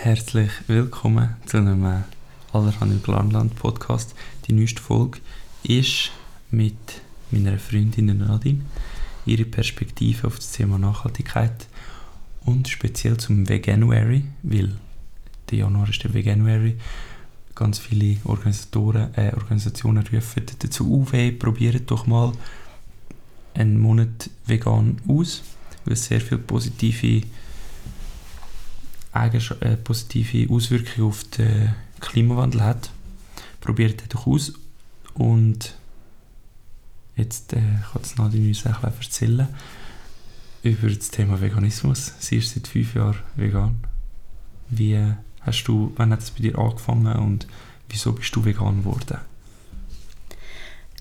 Herzlich willkommen zu einem äh, Allerhand im Glanland Podcast. Die neueste Folge ist mit meiner Freundin Nadine. Ihre Perspektive auf das Thema Nachhaltigkeit und speziell zum Veganuary, weil der Januar ist der Veganuary. Ganz viele Organisatoren, äh, Organisationen rufen dazu auf, hey, probiert doch mal einen Monat vegan aus, weil es sehr viele positive Eigensch äh, positive Auswirkungen auf den Klimawandel hat. Probiert es doch aus und jetzt äh, kann es Nadine uns ein erzählen über das Thema Veganismus. Sie ist seit fünf Jahren vegan. Wie hast du, wann hat es bei dir angefangen und wieso bist du vegan geworden?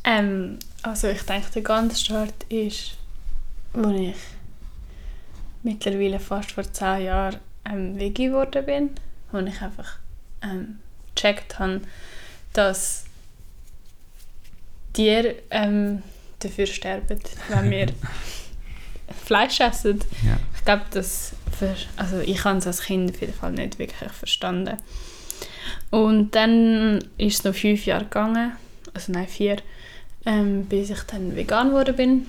Ähm, also ich denke, der ganze Start ist, als ich mittlerweile fast vor zehn Jahren ähm, Veggie geworden bin und ich einfach ähm, gecheckt habe, dass Tiere ähm, dafür sterben, wenn wir Fleisch essen. Ja. Ich glaube, das also ich habe es als Kind auf jeden Fall nicht wirklich verstanden. Und dann ist es noch fünf Jahre gegangen, also nein vier, ähm, bis ich dann vegan geworden bin.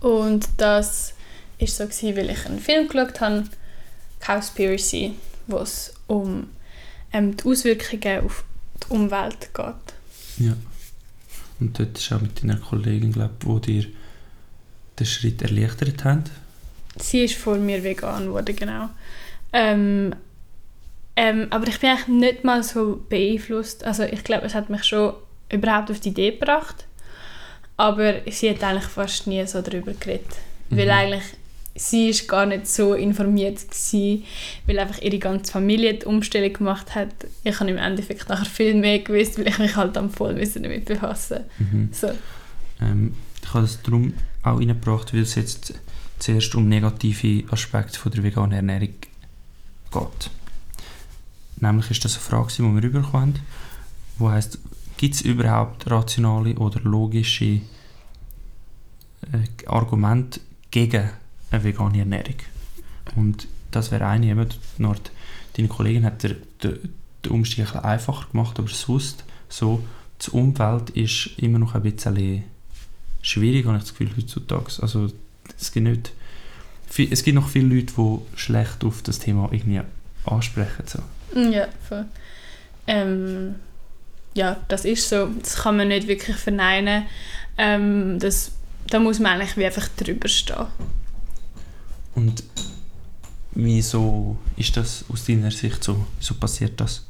Und das ist so gewesen, weil ich einen Film geschaut habe Cowspiracy, wo es um ähm, die Auswirkungen auf die Umwelt geht. Ja. Und dort ist auch mit deiner Kollegin, glaube wo dir den Schritt erleichtert haben. Sie ist vor mir vegan geworden, genau. Ähm, ähm, aber ich bin eigentlich nicht mal so beeinflusst. Also ich glaube, es hat mich schon überhaupt auf die Idee gebracht. Aber sie hat eigentlich fast nie so darüber geredet. Mhm. Weil eigentlich sie ist gar nicht so informiert gewesen, weil einfach ihre ganze Familie die Umstellung gemacht hat. Ich habe im Endeffekt nachher viel mehr gewusst, weil ich mich halt am voll damit befassen mhm. so. ähm, Ich habe es darum auch reingebracht, weil es jetzt zuerst um negative Aspekte von der veganen Ernährung geht. Nämlich ist das eine Frage, die wir rübergekommen haben, wo heißt, gibt es überhaupt rationale oder logische äh, Argumente gegen eine vegane Ernährung. Und das wäre eine, eben, deine Kollegin hat den, den, Umstieg ein einfacher gemacht, aber sonst so, die Umwelt ist immer noch ein bisschen schwierig, habe ich das Gefühl, heutzutage. Also es gibt, nicht, es gibt noch viele Leute, die schlecht auf das Thema irgendwie ansprechen. So. Ja, voll. Ähm, ja, das ist so. Das kann man nicht wirklich verneinen. Ähm, das, da muss man eigentlich wie einfach drüber stehen. Und wieso ist das aus deiner Sicht so? Wieso passiert das?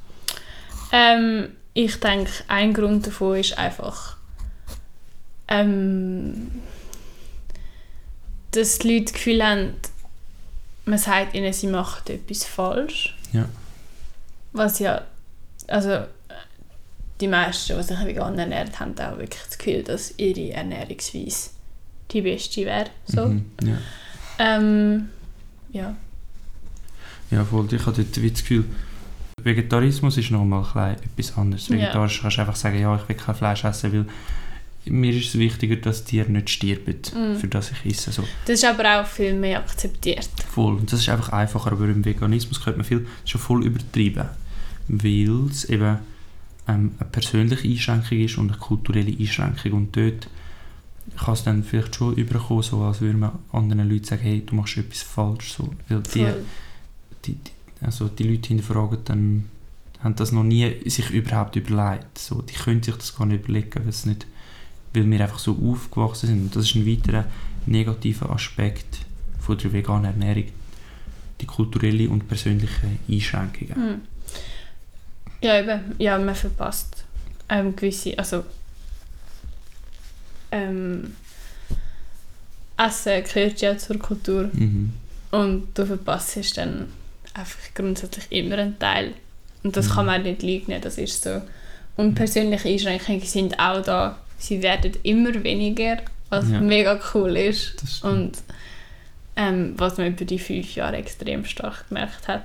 Ähm, ich denke, ein Grund davon ist einfach, ähm, dass die Leute das Gefühl haben, man sagt ihnen, sie machen etwas falsch. Ja. Was ja, also die meisten, die sich vegan ernähren, haben auch wirklich das Gefühl, dass ihre Ernährungsweise die beste wäre. So. Mhm, ja. Ähm, ja. Ja, voll. Ich habe dort das Gefühl, Vegetarismus ist nochmal etwas anderes. Vegetarisch ja. kannst du einfach sagen, ja, ich will kein Fleisch essen, weil mir ist es wichtiger, dass Tiere nicht sterben, mm. für das ich esse. So. Das ist aber auch viel mehr akzeptiert. Voll. Und das ist einfach einfacher, aber im Veganismus könnte man viel schon voll übertreiben, weil es eben ähm, eine persönliche Einschränkung ist und eine kulturelle Einschränkung. Und dort kann es dann vielleicht schon überkommen, so als würde man anderen Leuten sagen, hey, du machst etwas falsch. So. Weil die, die, die, also die Leute hinterfragen dann, haben das noch nie sich überhaupt überlegt. So. Die können sich das gar nicht überlegen, weil, es nicht, weil wir einfach so aufgewachsen sind. Und das ist ein weiterer negativer Aspekt von der veganen Ernährung, die kulturelle und persönliche Einschränkungen. Hm. Ja, eben, ja, man verpasst ähm, gewisse, also ähm, Essen gehört ja zur Kultur. Mhm. Und du verpasst dann einfach grundsätzlich immer einen Teil. Und das mhm. kann man nicht leugnen, das ist so. Und persönliche Einschränkungen sind auch da. Sie werden immer weniger, was ja. mega cool ist. Und ähm, was man über die fünf Jahre extrem stark gemerkt hat.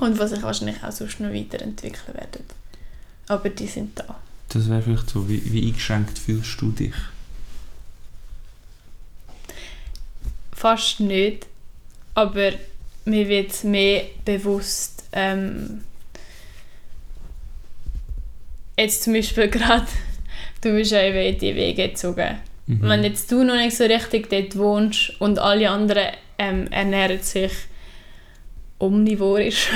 Und was sich wahrscheinlich auch sonst noch weiterentwickeln werden. Aber die sind da. Das wäre vielleicht so, wie, wie eingeschränkt fühlst du dich? Fast nicht, aber mir wird mehr bewusst, ähm, jetzt zum Beispiel gerade, du bist ja eben in die Wege gezogen. Mhm. Wenn jetzt du noch nicht so richtig dort wohnst und alle anderen ähm, ernähren sich omnivorisch,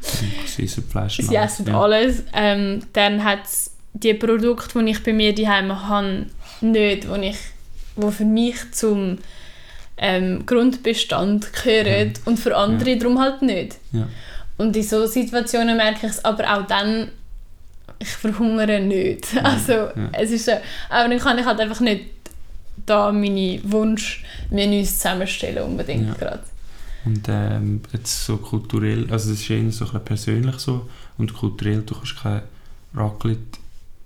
Sie essen Fleisch. sie alles, essen alles, ähm, dann hat es die Produkte, die ich bei mir daheim habe, nicht, wo, ich, wo für mich zum ähm, Grundbestand gehören und für andere darum halt nicht. Ja. Und in solchen Situationen merke ich es aber auch dann, ich verhungere nicht. Also ja. es ist so, aber dann kann ich halt einfach nicht da meine Wunschmenüs zusammenstellen unbedingt Ja. gerade. Und ähm, jetzt so kulturell, also das ist eher so ein persönlich so und kulturell, du kannst kein Raclette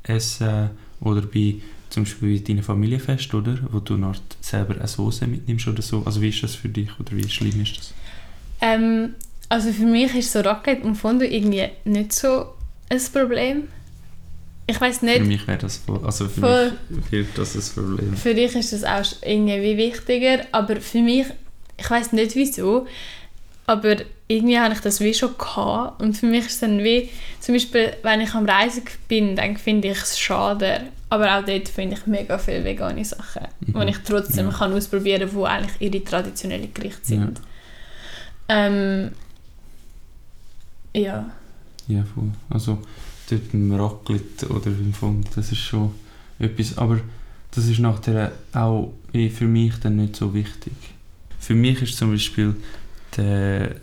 essen oder bei zum Beispiel bei deinem Familienfest, oder? Wo du noch selber eine Soße mitnimmst oder so. Also wie ist das für dich oder wie schlimm ist das? Ähm, also für mich ist so Raclette und Fondue irgendwie nicht so ein Problem. Ich weiß Für nicht, mich wäre das voll, also für Voll. mich wäre das ein Problem. für dich ist das auch irgendwie wichtiger, aber für mich, ich weiß nicht wieso, aber irgendwie habe ich das wie schon gehabt und für mich ist es dann wie, zum Beispiel, wenn ich am Reisen bin, dann finde ich es schade, aber auch dort finde ich mega viele vegane Sachen, Mhm. die ich trotzdem Ja. kann ausprobieren kann, die eigentlich ihre traditionellen Gerichte sind. Ähm, ja. Ja, voll. Also dort beim Raclette oder beim Fond, das ist schon etwas, aber das ist nachher auch für mich dann nicht so wichtig. Für mich ist zum Beispiel der,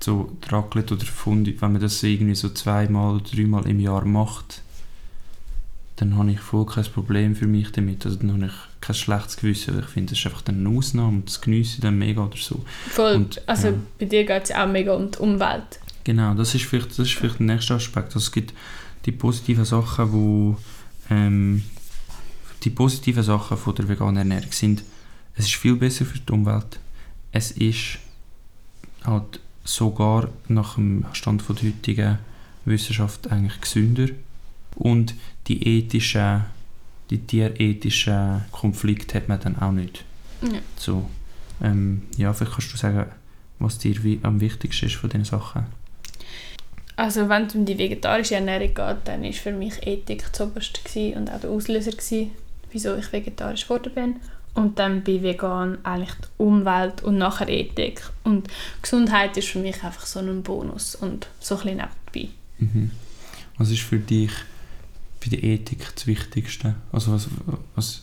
so Raclette oder Fondue, wenn man das irgendwie so zweimal oder dreimal im Jahr macht, dann habe ich voll kein Problem für mich damit. Also dann habe ich kein schlechtes Gewissen, weil ich finde, das ist einfach eine Ausnahme und das geniesse ich dann mega oder so. Voll, Und, also ja. bei dir geht es ja auch mega um die Umwelt. Genau, das ist vielleicht, das ist vielleicht der nächste Aspekt. Also es gibt die positiven Sachen, wo ähm, die positiven Sachen von der veganen Ernährung sind, es ist viel besser für die Umwelt. Es ist halt sogar nach dem Stand von der heutigen Wissenschaft eigentlich gesünder und die ethischen, die tierethischen Konflikte hat man dann auch nicht. Ja. So, ähm, ja, vielleicht kannst du sagen, was dir am wichtigsten ist von diesen Sachen. Also wenn es um die vegetarische Ernährung geht, dann ist für mich Ethik das Oberste und auch der Auslöser gewesen, wieso ich vegetarisch geworden bin. Und dann bei Vegan eigentlich die Umwelt und nachher Ethik. Und Gesundheit ist für mich einfach so ein Bonus und so ein bisschen nebenbei. Mhm. Was ist für dich bei der Ethik das Wichtigste? Also was, was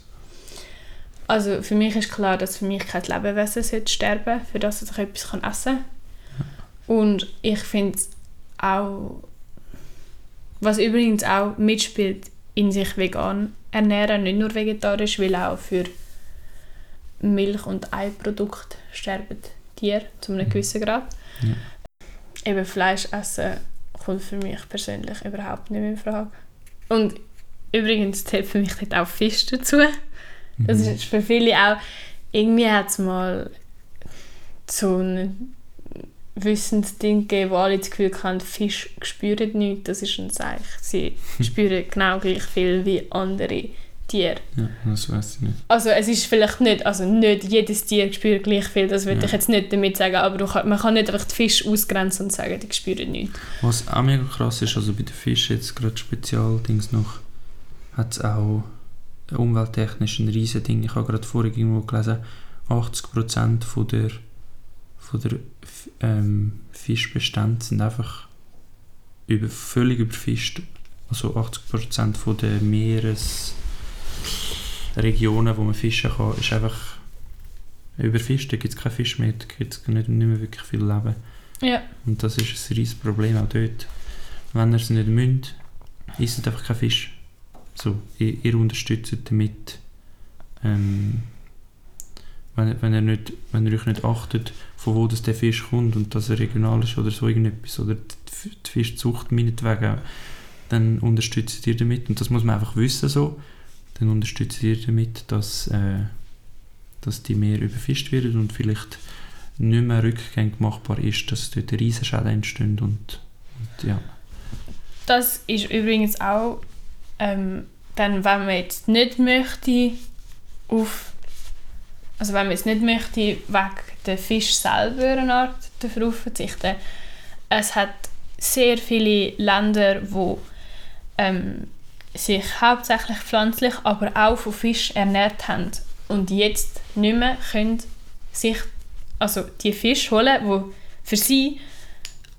Also für mich ist klar, dass für mich kein Lebewesen sollte sterben für das ich etwas kann essen kann. Und ich finde auch, was übrigens auch mitspielt, in sich vegan ernähren, nicht nur vegetarisch, weil auch für Milch- und Eiprodukte sterben Tiere zu einem Mhm. gewissen Grad. Ja. Eben Fleisch essen kommt für mich persönlich überhaupt nicht mehr in Frage. Und übrigens zählt für mich dort auch Fisch dazu. Das Mhm. ist für viele auch, irgendwie hat es mal so ein Wissensding gegeben, wo alle das Gefühl haben, Fisch spüren nichts, das ist ein Zeichen. Sie spüren genau gleich viel wie andere Tiere. ja, das weiß ich nicht. Also es ist vielleicht nicht, also nicht jedes Tier spürt gleich viel, das will Ja. ich jetzt nicht damit sagen, aber kann, man kann nicht einfach die Fische ausgrenzen und sagen, die spüren nichts. Was auch mega krass ist, also bei den Fischen jetzt gerade Spezialdings noch, hat es auch umwelttechnisch ein riesen Ding. Ich habe gerade vorhin irgendwo gelesen, 80% von der, von der ähm, Fischbestände sind einfach über, völlig überfischt. Also 80% von der Meeresregionen, wo man fischen kann, ist einfach überfischt. Da gibt es keinen Fisch mehr, da gibt es nicht, nicht mehr wirklich viel Leben. Ja, Und das ist ein riesiges Problem auch dort. Wenn ihr es nicht müsst, isst einfach keinen Fisch. So, ihr, ihr unterstützt damit, ähm, wenn, wenn, ihr nicht, wenn ihr euch nicht achtet, von wo das der Fisch kommt und dass er regional ist oder so irgendetwas, oder die, die Fischzucht meinetwegen, dann unterstützt ihr damit. Und das muss man einfach wissen so. Dann unterstützt ihr damit, dass, äh, dass die Meer überfischt werden und vielleicht nicht mehr rückgängig machbar ist, dass dort Riesenschäden entstehen und, und ja. das ist übrigens auch, ähm, dann, wenn man jetzt nicht möchte, auf, also wenn man jetzt nicht möchte, weg den Fisch selber eine Art darauf verzichten. Es hat sehr viele Länder, wo ähm, sich hauptsächlich pflanzlich, aber auch von Fisch ernährt haben und jetzt nicht mehr können sich also die Fische holen, die für sie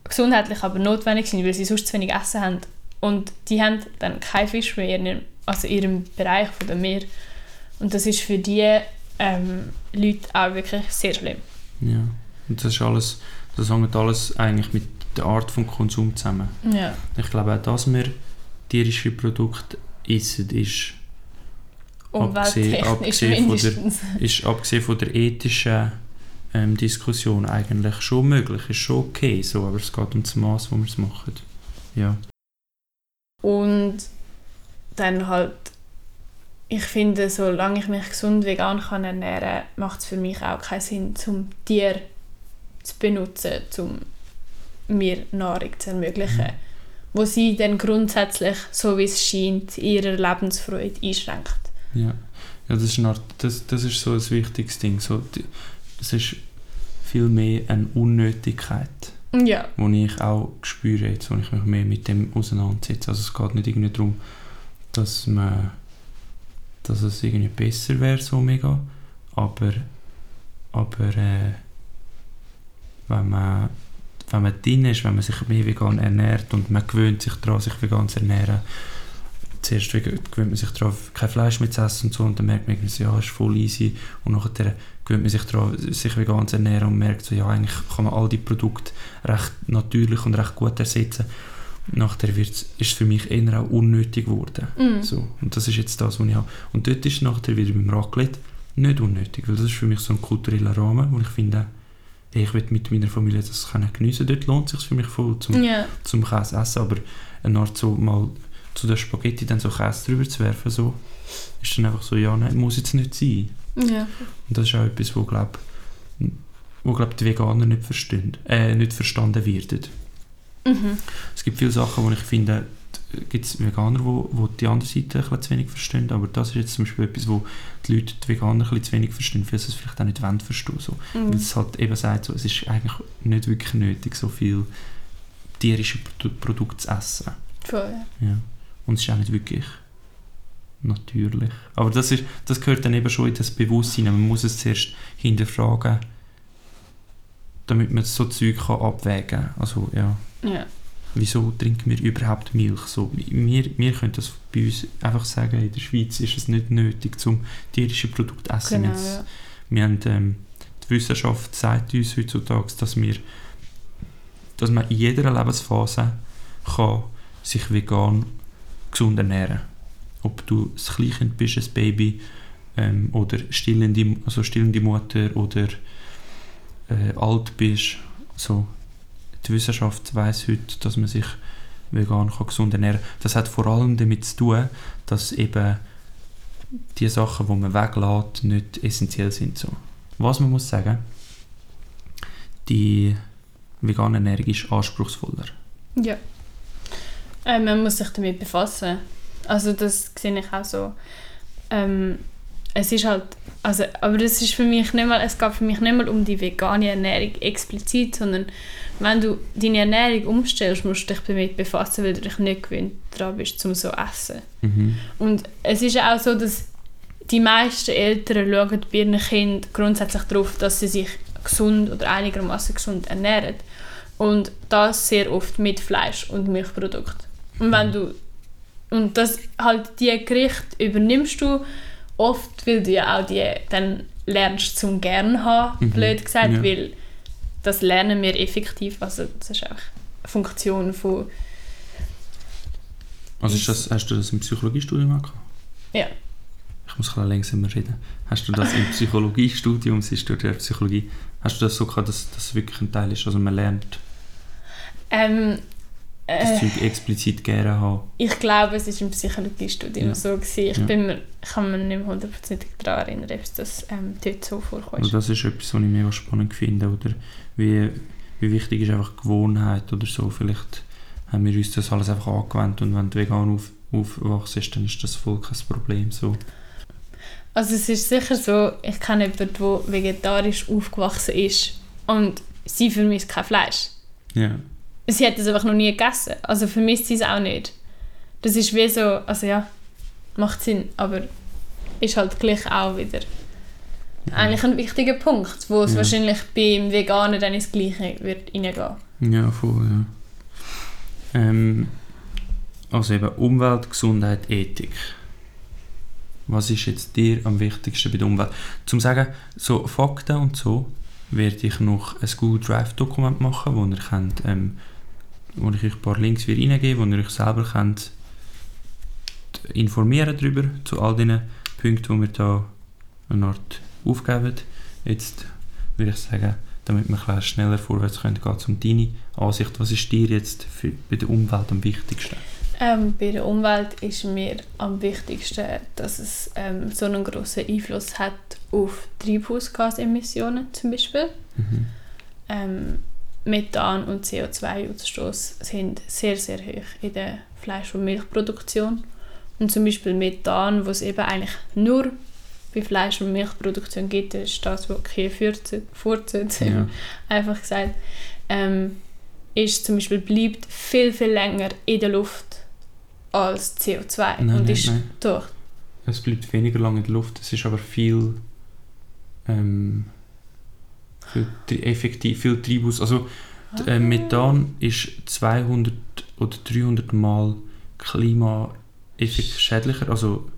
gesundheitlich aber notwendig sind, weil sie sonst zu wenig Essen haben. Und die haben dann keinen Fisch mehr in ihrem, also in ihrem Bereich von dem Meer. Und das ist für die ähm, Leute auch wirklich sehr schlimm. Ja, und das ist alles, das hängt alles eigentlich mit der Art von Konsum zusammen. Ja. Ich glaube auch, dass wir tierische Produkte essen, ist abgesehen, abgesehen, von der, ist abgesehen von der ethischen ähm, Diskussion eigentlich schon möglich, ist schon okay, so, aber es geht um das Maß, wo wir es machen. Ja. Und dann halt, ich finde, solange ich mich gesund vegan kann ernähren kann, macht es für mich auch keinen Sinn, zum Tier zu benutzen, um mir Nahrung zu ermöglichen. Mhm. Wo sie dann grundsätzlich, so wie es scheint, ihre Lebensfreude einschränkt. Ja, ja das, ist Art, das, das ist so ein wichtiges Ding. So, das ist viel mehr eine Unnötigkeit. Ja. Die ich auch spüre, jetzt, wo ich mich mehr mit dem auseinandersetze. Also es geht nicht irgendwie darum, dass, man, dass es irgendwie besser wäre, so mega. Aber, aber äh, wenn man wenn man drin ist, wenn man sich mehr vegan ernährt und man gewöhnt sich daran, sich vegan zu ernähren, zuerst gewöhnt man sich daran, kein Fleisch mehr zu essen und so und dann merkt man, ja, ist voll easy und nachher gewöhnt man sich daran, sich vegan zu ernähren und merkt so, ja, eigentlich kann man all die Produkte recht natürlich und recht gut ersetzen. Nachher ist es für mich eher auch unnötig geworden. Mm. So, und das ist jetzt das, was ich habe. Und dort ist es nachher wieder beim Raclette nicht unnötig, weil das ist für mich so ein kultureller Rahmen, wo ich finde, ich will mit meiner Familie das können geniessen. Dort lohnt es sich für mich voll zum, yeah. zum Käse essen, aber eine Art so mal zu der Spaghetti dann so Käse drüber zu werfen, so, ist dann einfach so, ja, nein, muss jetzt nicht sein. Ja. Und das ist auch etwas, wo, glaub, wo glaub, die Veganer nicht, verstehen, äh, nicht verstanden werden. Mhm. Es gibt viele Sachen, wo ich finde, gibt es Veganer, wo, wo die andere Seite ein zu wenig verstehen, aber das ist jetzt zum Beispiel etwas, wo die Leute die Veganer ein zu wenig verstehen, weil sie es vielleicht auch nicht wollen verstehen. So. Mhm. Weil es halt eben sagt, so, es ist eigentlich nicht wirklich nötig, so viel tierische Produkte zu essen. Voll, ja. Und es ist auch nicht wirklich natürlich. Aber das, ist, das gehört dann eben schon in das Bewusstsein. Man muss es zuerst hinterfragen, damit man so Zeug kann abwägen kann. Also, ja. ja. Wieso trinken wir überhaupt Milch? So, wir, wir können das bei uns einfach sagen, in der Schweiz ist es nicht nötig, zum tierische Produkte zu essen. Genau, ja. Wir haben, ähm, die Wissenschaft sagt uns heutzutage, dass, wir, dass man in jeder Lebensphase kann sich vegan gesund ernähren Ob du ein Kleinkind bist, ein Baby ähm, oder stillende, also stillende Mutter oder äh, alt bist. So, die Wissenschaft weiß heute, dass man sich vegan kann gesund ernähren kann. Das hat vor allem damit zu tun, dass eben die Sachen, die man weglässt, nicht essentiell sind. So. Was man muss sagen, die vegane Ernährung ist anspruchsvoller. Ja. Äh, man muss sich damit befassen. Also das sehe ich auch so. Ähm, es ist halt, also, aber das ist für mich nicht mal, es geht für mich nicht mal um die vegane Ernährung explizit, sondern wenn du deine Ernährung umstellst, musst du dich damit befassen, weil du dich nicht gewöhnt daran bist, um so zu essen. Mhm. Und es ist auch so, dass die meisten Eltern schauen bei ihren Kindern grundsätzlich darauf, dass sie sich gesund oder einigermaßen gesund ernähren. Und das sehr oft mit Fleisch und Milchprodukten. Und wenn du und das halt die Gerichte übernimmst du oft, weil du ja auch die dann lernst zum gern haben, mhm. blöd gesagt, ja. weil das lernen wir effektiv, also das ist auch eine Funktion von also ist das, hast du das im Psychologiestudium gehabt? Ja. Ich muss ein langsamer reden. Hast du das im Psychologiestudium, sie studiert Psychologie, hast du das so gehabt, dass das wirklich ein Teil ist, also man lernt? Ähm, das Zeug explizit gerne haben? Ich glaube, es war im Psychologiestudium ja. so. Gewesen. Ich, Ja. bin mir, kann mich nicht hundertprozentig daran erinnern, ob es das ähm, dort so vorkommt. Also das ist etwas, was ich mega spannend finde, oder wie, wie wichtig ist einfach Gewohnheit oder so. Vielleicht haben wir uns das alles einfach angewendet und wenn du vegan auf, aufwachst, dann ist das voll kein Problem. So. Also es ist sicher so, ich kenne jemanden, der vegetarisch aufgewachsen ist und sie vermisst kein Fleisch. Ja. Sie hat es einfach noch nie gegessen, also vermisst sie es auch nicht. Das ist wie so, also ja, macht Sinn, aber ist halt gleich auch wieder eigentlich ein wichtiger Punkt, wo es Ja. wahrscheinlich beim Veganer dann ins Gleiche wird reingehen. Ja, voll, ja. Ähm, also eben Umwelt, Gesundheit, Ethik. Was ist jetzt dir am wichtigsten bei der Umwelt? Zum sagen, so Fakten und so, werde ich noch ein Google Drive Dokument machen, wo ihr könnt, ähm, wo ich euch ein paar Links wieder reingebe, wo ihr euch selber könnt informieren darüber, zu all diesen Punkten, die wir da eine Art aufgeben. Jetzt würde ich sagen, damit wir bisschen schneller vorwärts können, geht es um deine Ansicht. Was ist dir jetzt für, bei der Umwelt am wichtigsten? Ähm, bei der Umwelt ist mir am wichtigsten, dass es ähm, so einen grossen Einfluss hat auf Treibhausgasemissionen zum Beispiel. Mhm. Ähm, Methan und CO2-Ausstoß sind sehr, sehr hoch in der Fleisch- und Milchproduktion. Und zum Beispiel Methan, was es eben eigentlich nur bei Fleisch- und Milchproduktion gibt, ist das, was Kühe furzen, Ja. einfach gesagt, ähm, ist zum Beispiel bleibt viel, viel länger in der Luft als CO2. Nein, und ist nein. doch, Es bleibt weniger lange in der Luft, es ist aber viel, ähm, viel effektiv, viel Treibhaus. Also äh, Methan ist 200 oder 300 Mal klimaschädlicher, also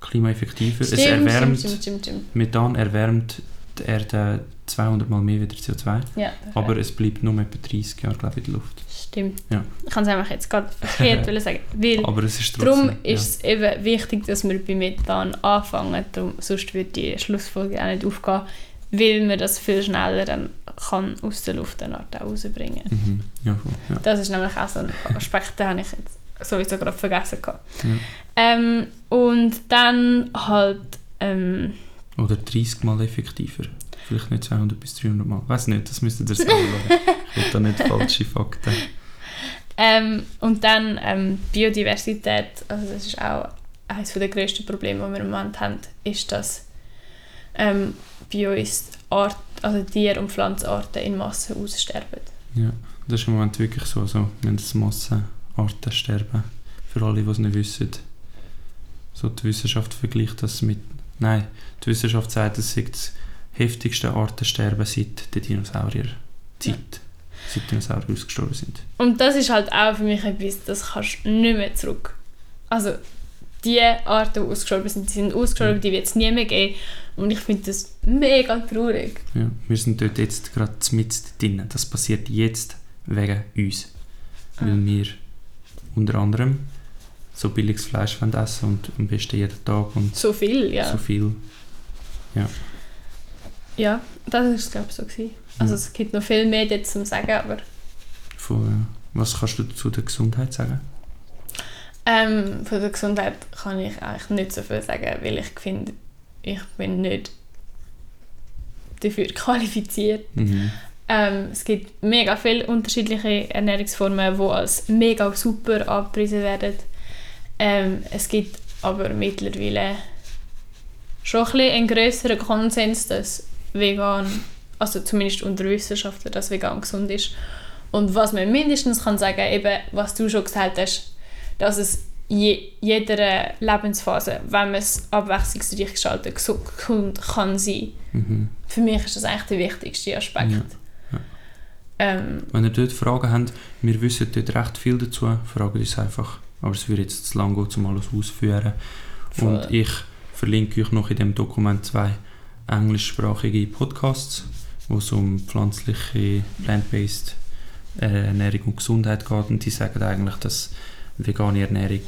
klimaeffektiver. es Stimmt, erwärmt, stimmt, stimmt, stimmt, Methan erwärmt die Erde 200 Mal mehr wie der CO2, Ja, aber es bleibt nur etwa 30 Jahre glaube ich, in der Luft. stimmt. Ja. Ich kann es einfach jetzt gerade verkehrt sagen, weil Aber es ist trotzdem... Darum ist es eben wichtig, dass wir bei Methan anfangen, darum, sonst wird die Schlussfolgerung auch nicht aufgehen, weil man das viel schneller dann kann aus der Luft auch rausbringen ja. Mhm. Ja, ja. Das ist nämlich auch so ein Aspekt, den habe ich jetzt sowieso gerade vergessen. Gehabt. Ja. Ähm, und dann halt, ähm, Oder 30 Mal effektiver. Vielleicht nicht 200 bis 300 Mal. Weiß nicht, das müsstet ihr selber. Ich will da nicht falsche Fakten. ähm, und dann ähm, Biodiversität, also das ist auch eines der grössten Probleme, die wir im Moment haben, ist, dass ähm, bei uns Art, also Tier- und Pflanzenarten in Massen aussterben. Ja, das ist im Moment wirklich so. so wir haben das Massenarten sterben. Für alle, die es nicht wissen. So die Wissenschaft vergleicht das mit... Nein, die Wissenschaft sagt, es sei das heftigste Artensterben seit der Dinosaurierzeit. Seit Dinosaurier ausgestorben sind. Und das ist halt auch für mich etwas, das kannst du nicht mehr zurück. Also die Arten, ausgestorben sind, die sind ausgestorben, die wird es nie mehr geben. Und ich finde das mega traurig. Ja, wir sind dort jetzt gerade mit drin. Das passiert jetzt wegen uns. Weil wir unter anderem so billiges Fleisch essen und am besten jeden Tag und So viel, ja. so viel. Ja, das war es glaube ich so. Gewesen. Also es gibt noch viel mehr dazu zu sagen, aber Von, was kannst du zu der Gesundheit sagen? Ähm, von der Gesundheit kann ich eigentlich nicht so viel sagen, weil ich finde, ich bin nicht dafür qualifiziert. Mhm. Ähm, es gibt mega viele unterschiedliche Ernährungsformen, die als mega super angepriesen werden. Ähm, es gibt aber mittlerweile schon ein einen grösseren Konsens, dass vegan, also zumindest unter Wissenschaftlern, dass vegan gesund ist. Und was man mindestens kann sagen, eben, was du schon gesagt hast, dass es je, jeder Lebensphase, wenn man es abwechslungsreich gestaltet, gesund kann sein. Mhm. Für mich ist das eigentlich der wichtigste Aspekt. Ja, ja. Ähm, Wenn ihr dort Fragen habt, wir wissen dort recht viel dazu, fragt uns einfach. Aber es würde jetzt zu lang gehen, um alles auszuführen. Und ich verlinke euch noch in dem Dokument zwei englischsprachige Podcasts, wo es um pflanzliche, plant-based äh, Ernährung und Gesundheit geht. Und die sagen eigentlich, dass vegane Ernährung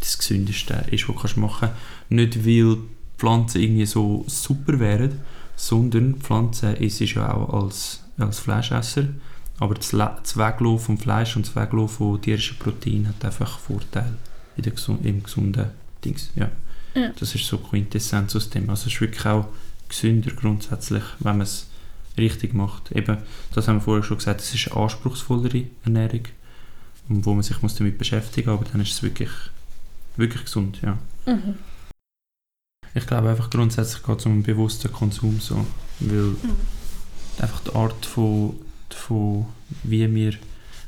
das Gesündeste ist, was du machen kannst. Nicht, weil Pflanzen irgendwie so super wären, sondern Pflanzen ist ja auch als, als Fleischesser. Aber das, Le- das Weglassen vom Fleisch und das Weglassen von tierischen Proteinen hat einfach Vorteile in der gesu im gesunden Dings. Ja. Ja. Das ist so Quintessenz aus dem. Also es ist wirklich auch gesünder grundsätzlich, wenn man es richtig macht. Eben, das haben wir vorher schon gesagt, es ist eine anspruchsvollere Ernährung, wo man sich muss damit beschäftigen muss, aber dann ist es wirklich, wirklich gesund, ja. mhm. Ich glaube einfach grundsätzlich geht es um einen bewussten Konsum so, weil einfach die Art von, von wie wir,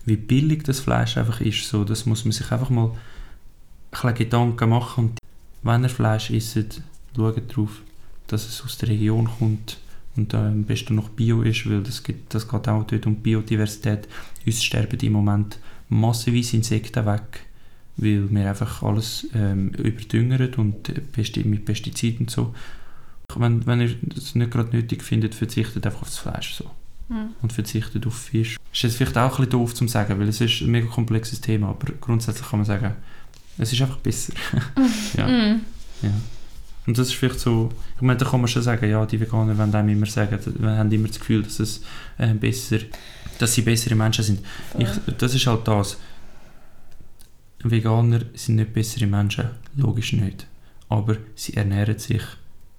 wie billig das Fleisch einfach ist, so, das muss man sich einfach mal ein bisschen Gedanken machen und wenn ihr Fleisch isst, schaut darauf, dass es aus der Region kommt und äh, am besten noch Bio ist, weil das, geht, das geht auch dort um Biodiversität. Uns sterben im Moment massenweise Insekten weg, weil wir einfach alles ähm, überdüngern und äh, mit Pestiziden und so. Wenn, wenn ihr es nicht gerade nötig findet, verzichtet einfach auf das Fleisch so. Mhm. und verzichtet auf Fisch. Ist jetzt vielleicht auch ein bisschen doof zu sagen, weil es ist ein mega komplexes Thema, aber grundsätzlich kann man sagen, es ist einfach besser. ja. Mhm. Ja. Und das ist vielleicht so, ich meine, da kann man schon sagen, ja, die Veganer wollen einem immer sagen, wir haben immer das Gefühl, dass es äh, besser, dass sie bessere Menschen sind. Ich, das ist halt das. Veganer sind nicht bessere Menschen, logisch nicht. Aber sie ernähren sich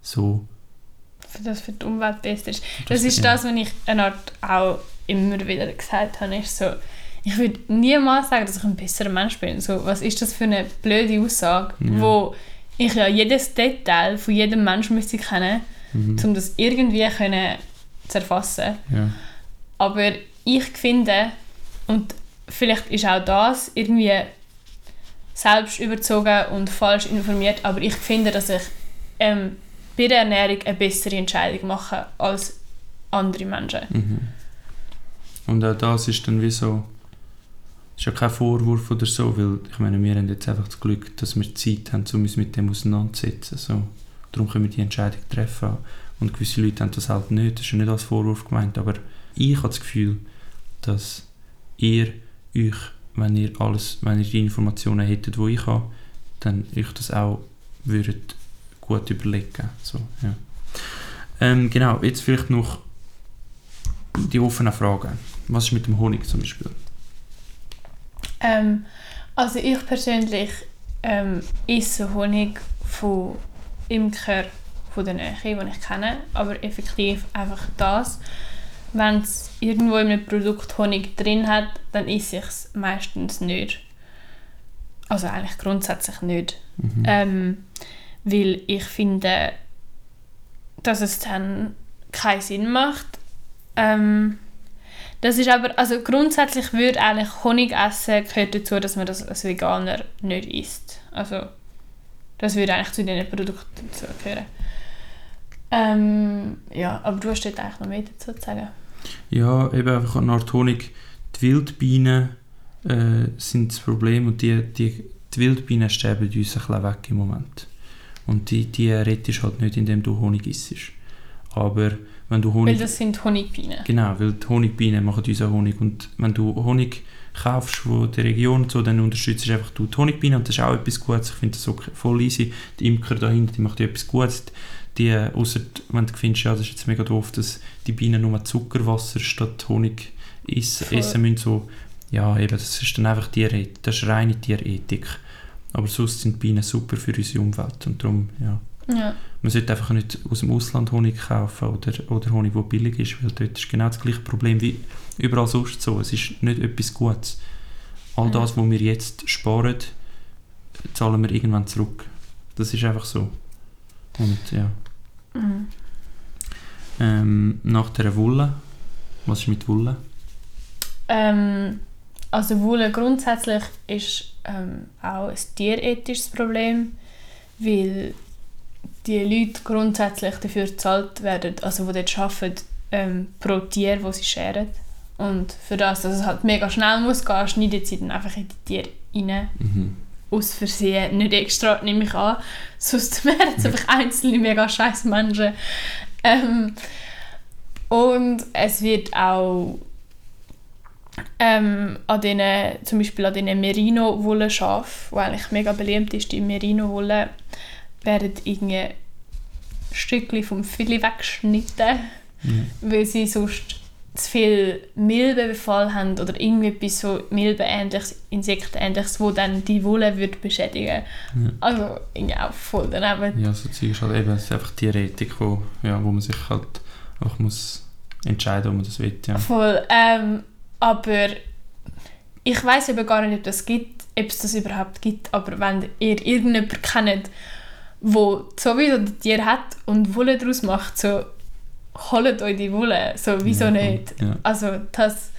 so. Für das für die Umwelt besser ist. Das- Das ist das, was ich eine Art auch immer wieder gesagt habe, ist so, ich würde niemals sagen, dass ich ein besserer Mensch bin. So, was ist das für eine blöde Aussage, Ja. wo ich ja jedes Detail von jedem Menschen müsste kennen, Mhm. um das irgendwie können zu erfassen. Ja. Aber ich finde, und vielleicht ist auch das irgendwie selbst überzogen und falsch informiert, aber ich finde, dass ich ähm, bei der Ernährung eine bessere Entscheidung mache als andere Menschen. Mhm. Und auch das ist dann wie so, ist ja kein Vorwurf oder so, weil ich meine, wir haben jetzt einfach das Glück, dass wir Zeit haben, um uns mit dem auseinanderzusetzen. So. Darum können wir die Entscheidung treffen. Und gewisse Leute haben das halt nicht. Das ist ja nicht als Vorwurf gemeint, aber ich habe das Gefühl, dass ihr euch, wenn ihr alles, wenn ihr die Informationen hättet, die ich habe, dann euch das auch würdet gut überlegen. So, ja. ähm, genau, jetzt vielleicht noch die offenen Fragen. Was ist mit dem Honig zum Beispiel? Ähm, also ich persönlich ähm, esse Honig von Imker von der Nähe, die ich kenne, aber effektiv einfach das. Wenn es irgendwo in einem Produkt Honig drin hat, dann esse ich es meistens nicht. Also eigentlich grundsätzlich nicht. Mhm. Ähm, weil ich finde, dass es dann keinen Sinn macht. Ähm, das ist aber, also grundsätzlich würde eigentlich Honig essen gehört dazu, dass man das als Veganer nicht isst. Also das würde eigentlich zu diesen Produkten dazugehören. Ähm, ja, aber du hast dort eigentlich noch mehr dazu zu sagen. Ja, eben einfach eine Art Honig. Die Wildbienen äh, sind das Problem und die, die, die Wildbienen sterben uns ein bisschen weg im Moment. Und die, die rettest halt nicht, indem du Honig isst. Aber wenn du Weil Honig... das sind Honigbienen. Genau, weil die Honigbienen machen uns auch Honig. Und wenn du Honig kaufst von der Region und so, dann unterstützt du einfach du die Honigbienen und das ist auch etwas Gutes. Ich finde das okay, voll easy. Die Imker dahinter, die macht ja etwas Gutes. Die, ausser, wenn du findest, ja, das ist jetzt mega doof, dass die Bienen nur Zuckerwasser statt Honig essen, Voll. essen müssen, so, ja, eben, das ist dann einfach Tierethik, das ist reine Tierethik. Aber sonst sind Bienen super für unsere Umwelt und darum, ja. Ja. Man sollte einfach nicht aus dem Ausland Honig kaufen oder, oder Honig, der billig ist, weil dort ist genau das gleiche Problem wie überall sonst so. Es ist nicht etwas Gutes. All das, was wir jetzt sparen, zahlen wir irgendwann zurück. Das ist einfach so. Und ja. Mhm. Ähm, nach der Wolle, was ist mit Wolle? Ähm, also Wolle grundsätzlich ist ähm, auch ein tierethisches Problem, weil die Leute grundsätzlich dafür bezahlt werden, also die dort arbeiten, ähm, pro Tier, das sie scheren. Und für das, dass es halt mega schnell muss gehen, schneiden sie dann einfach in die Tiere rein. Mhm. Aus Versehen, nicht extra, nehme ich an. Sonst wären es einfach einzelne mega scheiß Menschen. Ähm, und es wird auch ähm, an denen, zum Beispiel an diesen Merino-Wollenschafen, wo eigentlich mega beliebt ist, die Merino-Wolle, werden irgendwie Stückchen vom Fülli weggeschnitten, Ja. weil sie sonst zu viel Milbenbefall haben oder irgendetwas so Milbenähnliches, Insektenähnliches, wo dann die Wolle wird beschädigen. Ja. Also irgendwie auch voll daneben. Ja, so Zeug ist halt eben, es ist einfach Tierethik, wo, ja, wo man sich halt auch muss entscheiden, ob man das will. Ja. Voll. Ähm, aber ich weiß eben gar nicht, ob das gibt, ob es das überhaupt gibt. Aber wenn ihr irgendjemanden kennt, wo sowieso das Tier hat und Wolle daraus macht, so holt euch die Wolle, so wieso Ja, nicht? Ja. Also das,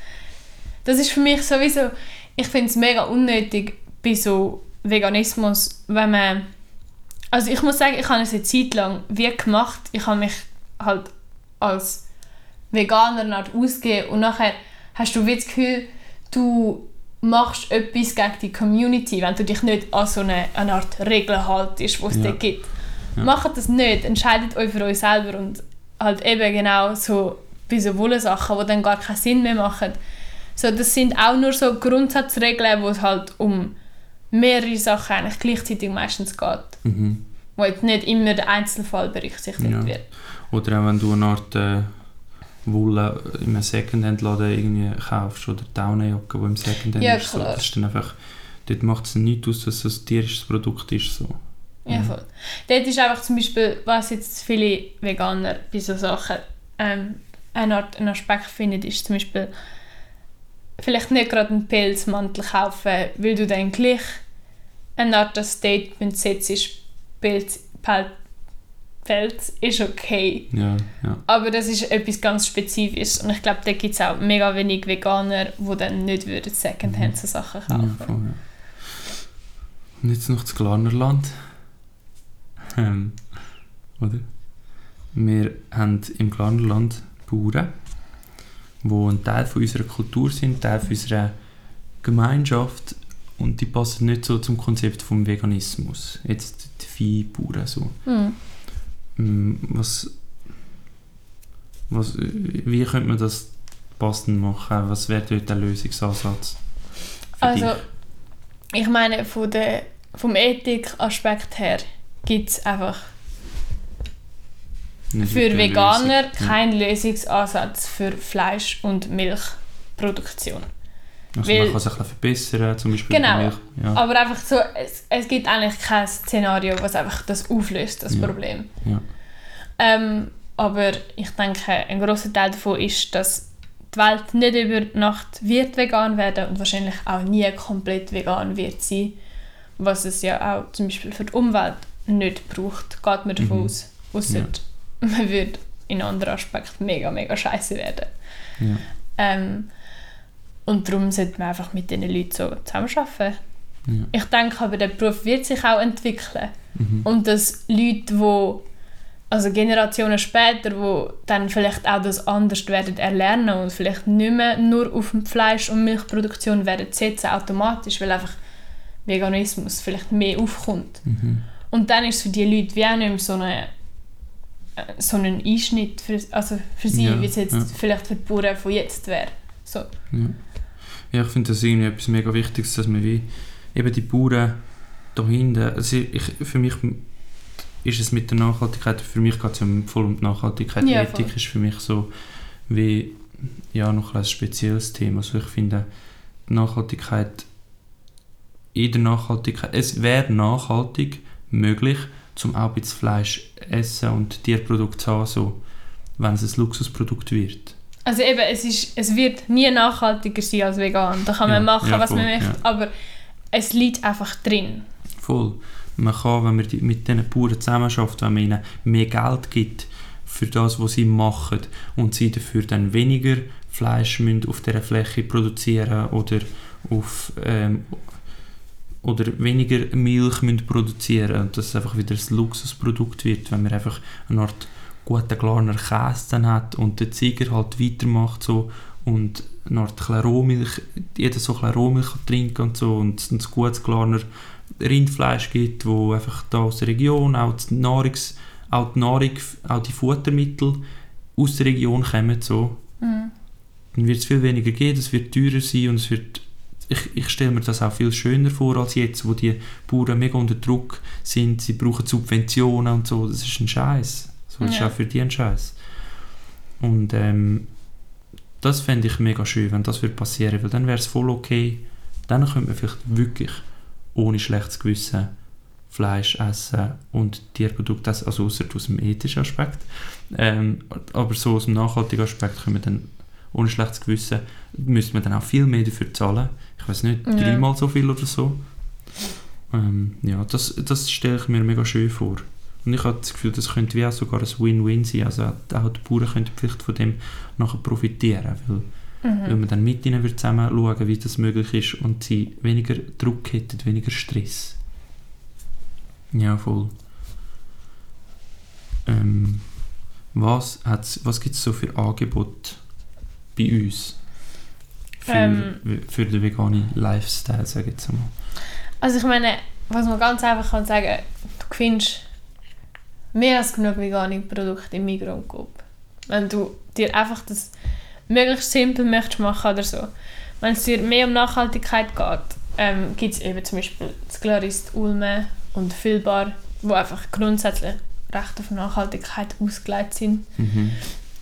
das ist für mich sowieso, ich finde es mega unnötig bei so Veganismus, wenn man, also ich muss sagen, ich habe es eine Zeit lang wie gemacht, ich habe mich halt als Veganer Art ausgegeben und nachher hast du wie das Gefühl, du machst etwas gegen die Community, wenn du dich nicht an so eine, eine Art Regeln haltest, die es Ja. dort gibt. Ja. Macht das nicht, entscheidet euch für euch selber und halt eben genau so bei so Wolle-Sachen, die dann gar keinen Sinn mehr machen. So, das sind auch nur so Grundsatzregeln, wo es halt um mehrere Sachen eigentlich gleichzeitig meistens geht, Mhm. wo jetzt nicht immer der Einzelfall berücksichtigt Ja. wird. Oder auch wenn du eine Art äh, Wolle in einem Secondhand-Laden irgendwie kaufst oder Daunenjacke, die im Secondhand Ja, ist. So, klar. das ist dann einfach, dort macht es nichts aus, dass es ein tierisches Produkt ist. So. Ja, Mhm. voll. Dort ist einfach zum Beispiel, was jetzt viele Veganer bei so Sachen ähm, eine Art, einen Aspekt finden, ist zum Beispiel vielleicht nicht gerade einen Pelzmantel kaufen, weil du dann gleich eine Art das Statement setzt, Pelz, Pel- Pelz ist okay. Ja, ja. Aber das ist etwas ganz Spezifisches und ich glaube, da gibt es auch mega wenig Veganer, die dann nicht würden Secondhand so Sachen ja, kaufen. voll, ja. Und jetzt noch das Glarnerland. Ähm, oder? Wir haben im Glarnerland Bauern, die ein Teil von unserer Kultur sind, Teil von unserer Gemeinschaft und die passen nicht so zum Konzept vom Veganismus. Jetzt die Viehbauern so. Hm. Mm, Was, was, wie könnte man das passend machen? Was wäre dort der Lösungsansatz? Also, dich? ich meine, von der, vom Ethikaspekt her gibt es einfach Nicht für Veganer Lösung. keinen Lösungsansatz für Fleisch- und Milchproduktion. Also weil- man kann sich ein verbessern, zum Beispiel Genau. Milch. Ja. Aber einfach so, es, es gibt eigentlich kein Szenario, was einfach das auflöst, das Ja. Problem. Ja. Ähm, aber ich denke, ein großer Teil davon ist, dass die Welt nicht über Nacht wird vegan werden und wahrscheinlich auch nie komplett vegan wird sein, was es ja auch zum Beispiel für die Umwelt nicht braucht, geht man davon Mhm. aus. Ausser Ja. man würde in anderen Aspekten mega, mega scheiße werden. Ja. Ähm, und darum sollte man einfach mit diesen Leuten so zusammenarbeiten. Ja. Ich denke aber, der Beruf wird sich auch entwickeln. Mhm. Und dass Leute, die also Generationen später, die dann vielleicht auch das anders werden erlernen und vielleicht nicht mehr nur auf Fleisch- und Milchproduktion werden setzen, automatisch, weil einfach Veganismus vielleicht mehr aufkommt. Mhm. Und dann ist es für die Leute wie auch nicht mehr so, eine, äh, so ein Einschnitt für, also für sie, Ja, wie es jetzt ja. vielleicht für die Bauern von jetzt wäre. So. Ja. ja, ich finde das irgendwie etwas mega Wichtiges, dass man wie eben die Bauern da hinten, also ich, für mich ist es mit der Nachhaltigkeit, für mich geht es ja voll um die Nachhaltigkeit, Ja, Ethik voll. ist für mich so wie, ja, noch ein spezielles Thema, also ich finde, die Nachhaltigkeit, in der Nachhaltigkeit, es wäre nachhaltig möglich, zum auch ein bisschen Fleisch essen und Tierprodukte zu haben, so, wenn es ein Luxusprodukt wird. Also eben, es, ist, es wird nie nachhaltiger sein als vegan. Da kann man Ja, machen, ja, was man voll, möchte, ja. aber es liegt einfach drin. Voll. Man kann, wenn man die, mit diesen Bauern zusammenarbeitet, wenn man ihnen mehr Geld gibt für das, was sie machen und sie dafür dann weniger Fleisch müssen auf dieser Fläche produzieren oder, auf, ähm, oder weniger Milch müssen produzieren und dass es einfach wieder ein Luxusprodukt wird, wenn man einfach eine Art guten Glarner Käse dann hat und der Ziger halt weitermacht so und eine Art kleine Rohmilch, jeder so Rohmilch kann trinken und so und es ein gutes Glarner Rindfleisch gibt, wo einfach da aus der Region auch die, Nahrungs, auch die Nahrung, auch die Futtermittel aus der Region kommen, so, Mhm. dann wird es viel weniger geben, es wird teurer sein und es wird ich, ich stelle mir das auch viel schöner vor als jetzt, wo die Bauern mega unter Druck sind, sie brauchen Subventionen und so, das ist ein Scheiß. So, das Ja. ist auch für die ein Scheiß. Und ähm, das fände ich mega schön, wenn das würde passieren, weil dann wäre es voll okay, dann könnte man vielleicht wirklich ohne schlechtes Gewissen Fleisch essen und Tierprodukte essen, also außer aus dem ethischen Aspekt. Ähm, aber so aus dem nachhaltigen Aspekt können wir dann ohne schlechtes Gewissen, müsste man dann auch viel mehr dafür zahlen. Ich weiß nicht, Ja. dreimal so viel oder so. Ähm, ja, das, das stelle ich mir mega schön vor. Und ich habe das Gefühl, das könnte wie auch sogar ein Win-Win sein. Also auch die Bauern könnten vielleicht von dem nachher profitieren, weil Mhm. wenn man dann mit ihnen wird zusammen schauen, wie das möglich ist und sie weniger Druck hätten, weniger Stress. Ja, voll. Ähm, was hat's, was gibt es so für Angebote bei uns für, Ähm. für den veganen Lifestyle, sage ich jetzt mal? Also ich meine, was man ganz einfach kann sagen, du findest mehr als genug vegane Produkte im Migros und Coop. Wenn du dir einfach das möglichst simpel möchtest machen oder so. Wenn es dir mehr um Nachhaltigkeit geht, ähm, gibt es eben zum Beispiel das Clarist Ulme und Füllbar, wo einfach grundsätzlich recht auf Nachhaltigkeit ausgelegt sind Mhm.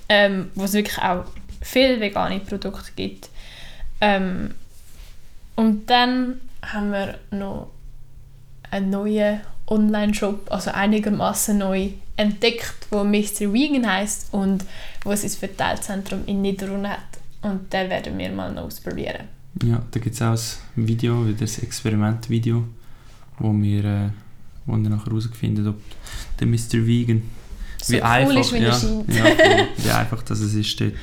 ähm, wo es wirklich auch viele vegane Produkte gibt. Ähm, und dann haben wir noch einen neuen Online-Shop, also einigermaßen neu entdeckt, wo Mr. Vegan heißt und wo es ein Verteilzentrum in Niederrhein hat. Und den werden wir mal noch ausprobieren. Ja, da gibt es auch ein Video, wieder ein Experimentvideo, wo wir äh, wo wir nachher herausfinden, ob der Mr. Vegan So cool ist, wie ja, er scheint. ja, wie einfach das es ist dort.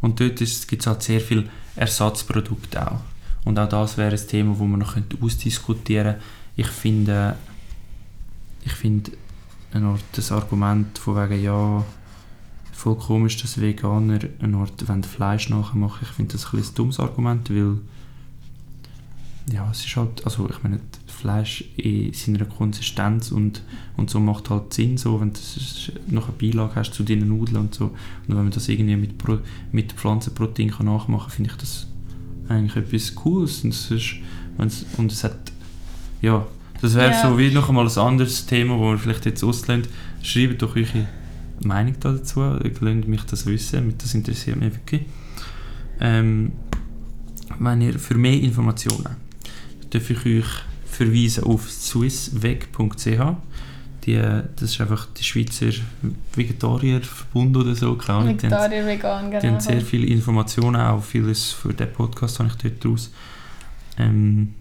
Und dort gibt es halt sehr viele Ersatzprodukte auch. Und auch das wäre ein Thema, wo man noch ausdiskutieren könnte. Ich finde, ich finde eine Art das Argument von wegen, ja, voll komisch, dass Veganer eine Art wollen Fleisch nachmachen. Ich finde das ein, ein dummes Argument, weil ja, es ist halt, also ich meine, Fleisch in seiner Konsistenz und, und so macht halt Sinn, so, wenn du noch eine Beilage hast zu deinen Nudeln und so. Und wenn man das irgendwie mit, Pro, mit Pflanzenprotein kann nachmachen kann, finde ich das eigentlich etwas Cooles. Und es, ist, und es hat, ja, das wäre Ja. so wie noch einmal ein anderes Thema, wo wir vielleicht jetzt auslösen. Schreibt doch eure Meinung da dazu, lasst mich das wissen, das interessiert mich wirklich. Ähm, wenn ihr für mehr Informationen darf ich euch verweisen auf swissweg.ch. Die, das ist einfach die Schweizer Vegetarierverbund oder so, haben- Vegetarier, vegan, die haben genau. sehr viele Informationen, auch vieles für den Podcast habe ich dort draus. Ähm,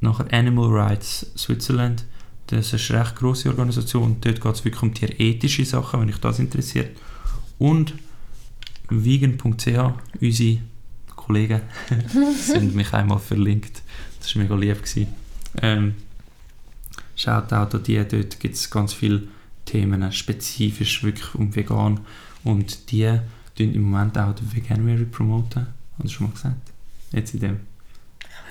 nachher Animal Rights Switzerland, das ist eine recht grosse Organisation, dort geht es wirklich um tierethische Sachen, wenn euch das interessiert. Und vegan.ch, unsere Kollegen, sind mich einmal verlinkt. Das war mega lieb. Gewesen. Ähm, Shoutout an die, dort gibt es ganz viele Themen, spezifisch wirklich um vegan. Und die tun im Moment auch den Veganuary promoten. Hast du schon mal gesagt? Jetzt in dem.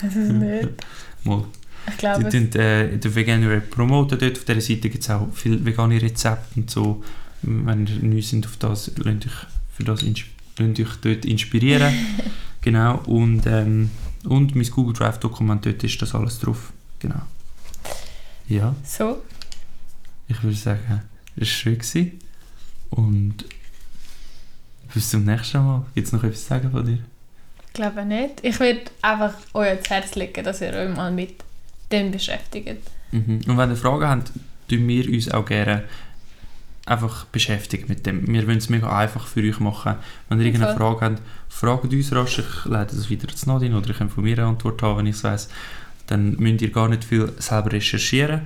Das ist nicht. Mal. Ich Die glaube, es- tun äh, den Veganuary promoten dort. Auf dieser Seite gibt es auch viele vegane Rezepte und so. Wenn ihr neu sind auf das, lasst euch, für das lasst euch dort inspirieren. genau. Und, ähm, und mein Google Drive Dokument, dort ist das alles drauf. Genau. Ja. so. Ich würde sagen, es war schön. Gewesen. Und bis zum nächsten Mal. Gibt es noch etwas zu sagen von dir? Ich glaube nicht. Ich würde einfach euch ans Herz legen, dass ihr euch mal mit dem beschäftigt. Mhm. Und wenn ihr Fragen habt, tun wir uns auch gerne einfach beschäftigen mit dem. Wir wollen es mega einfach für euch machen. Wenn ihr irgendeine. Frage habt, fragt uns rasch. Ich leite das wieder zu Nadine oder ich kann von mir eine Antwort haben, wenn ich es weiss. Dann müsst ihr gar nicht viel selber recherchieren.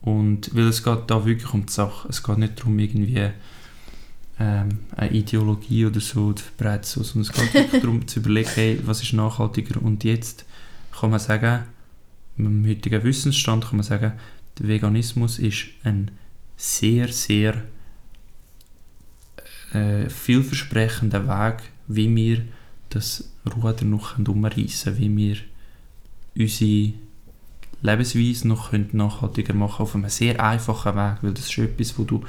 Und weil es geht da wirklich um die Sache. Es geht nicht darum, irgendwie ähm, eine Ideologie oder so zu verbreiten, so, sondern es geht wirklich darum zu überlegen, hey, was ist nachhaltiger. Und jetzt kann man sagen, mit dem heutigen Wissensstand kann man sagen, der Veganismus ist ein sehr, sehr äh, vielversprechender Weg, wie wir das Ruder noch umreißen können, wie wir unsere Lebensweise noch können nachhaltiger machen auf einem sehr einfachen Weg, weil das ist etwas, wo du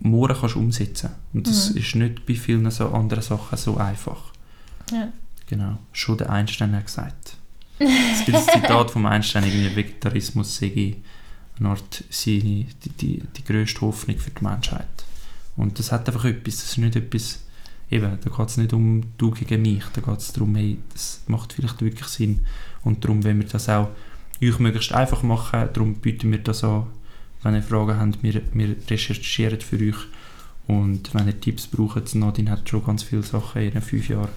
morgen kannst umsetzen und das Mhm. ist nicht bei vielen so anderen Sachen so einfach. Ja. Genau, schon der Einstein hat gesagt. Es gibt ein Zitat vom Einstein, irgendwie Vegetarismus sei eine Art seine, die, die, die grösste Hoffnung für die Menschheit. Und das hat einfach etwas, das ist nicht etwas, eben, da geht es nicht um du gegen mich, da geht es darum, hey, das macht vielleicht wirklich Sinn. Und darum wollen wir das auch euch möglichst einfach machen, darum bieten wir das an. Wenn ihr Fragen habt, wir, wir recherchieren für euch. Und wenn ihr Tipps braucht, Nadine hat schon ganz viele Sachen in den fünf Jahren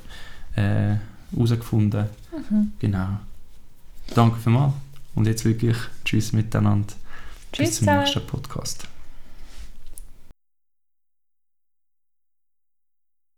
äh, herausgefunden. Mhm. Genau. Danke vielmals. Und jetzt wirklich Tschüss miteinander. Tschüss Bis zum nächsten Podcast.